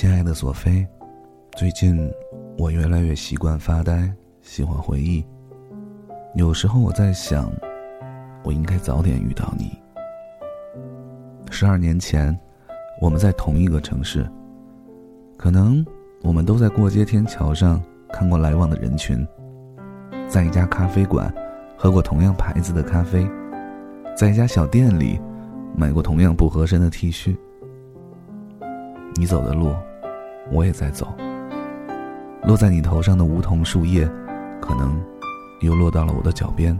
亲爱的索菲，最近我越来越习惯发呆，喜欢回忆。有时候我在想，我应该早点遇到你。十二年前，我们在同一个城市，可能我们都在过街天桥上看过来往的人群，在一家咖啡馆喝过同样牌子的咖啡，在一家小店里买过同样不合身的 T 恤。你走的路，我也在走。落在你头上的梧桐树叶，可能又落到了我的脚边。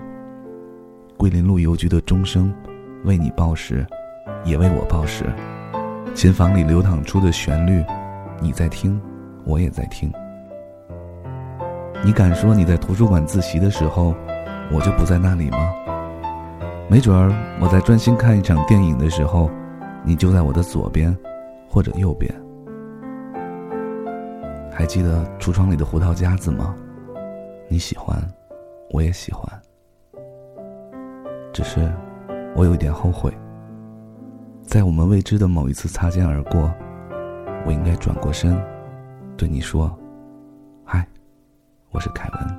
桂林路邮局的钟声，为你报时，也为我报时。琴房里流淌出的旋律，你在听，我也在听。你敢说你在图书馆自习的时候，我就不在那里吗？没准儿我在专心看一场电影的时候，你就在我的左边。或者右边，还记得橱窗里的胡桃夹子吗？你喜欢，我也喜欢。只是，我有一点后悔，在我们未知的某一次擦肩而过，我应该转过身，对你说：“嗨，我是凯文。”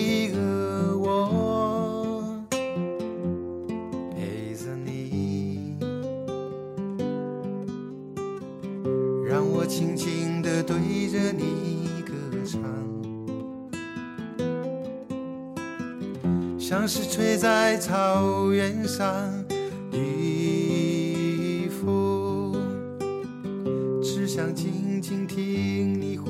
对着你歌唱，像是吹在草原上的风，只想静静听你呼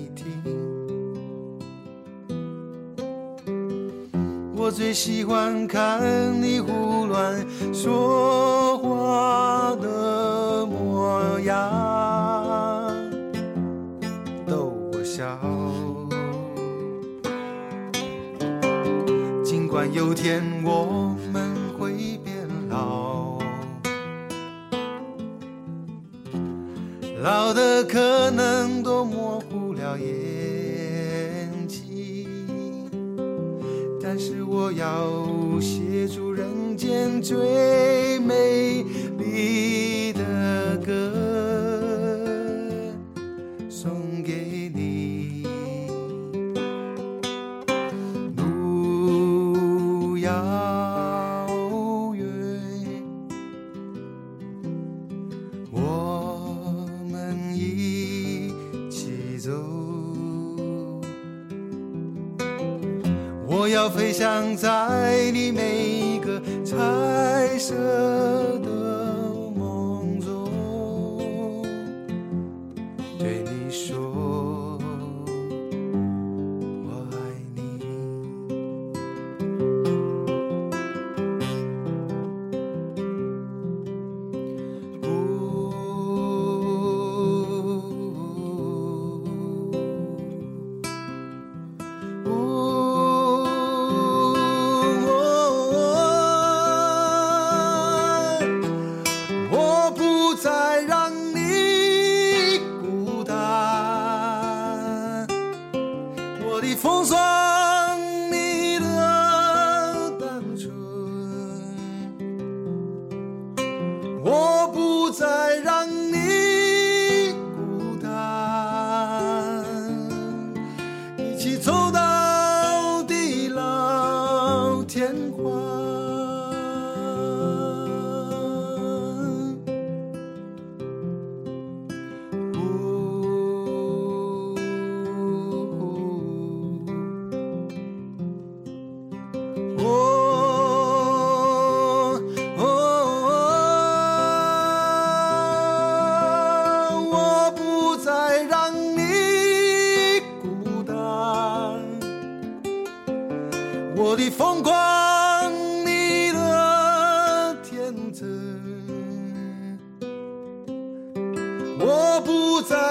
我最喜欢看你胡乱说话的模样，逗我笑。尽管有天我们会变老，老的可能都模糊了眼但是我要写出人间最美丽的歌，送给你。我要飞翔在你每一个彩色再让你孤单。我的风霜，你的单纯，我不再。Utah.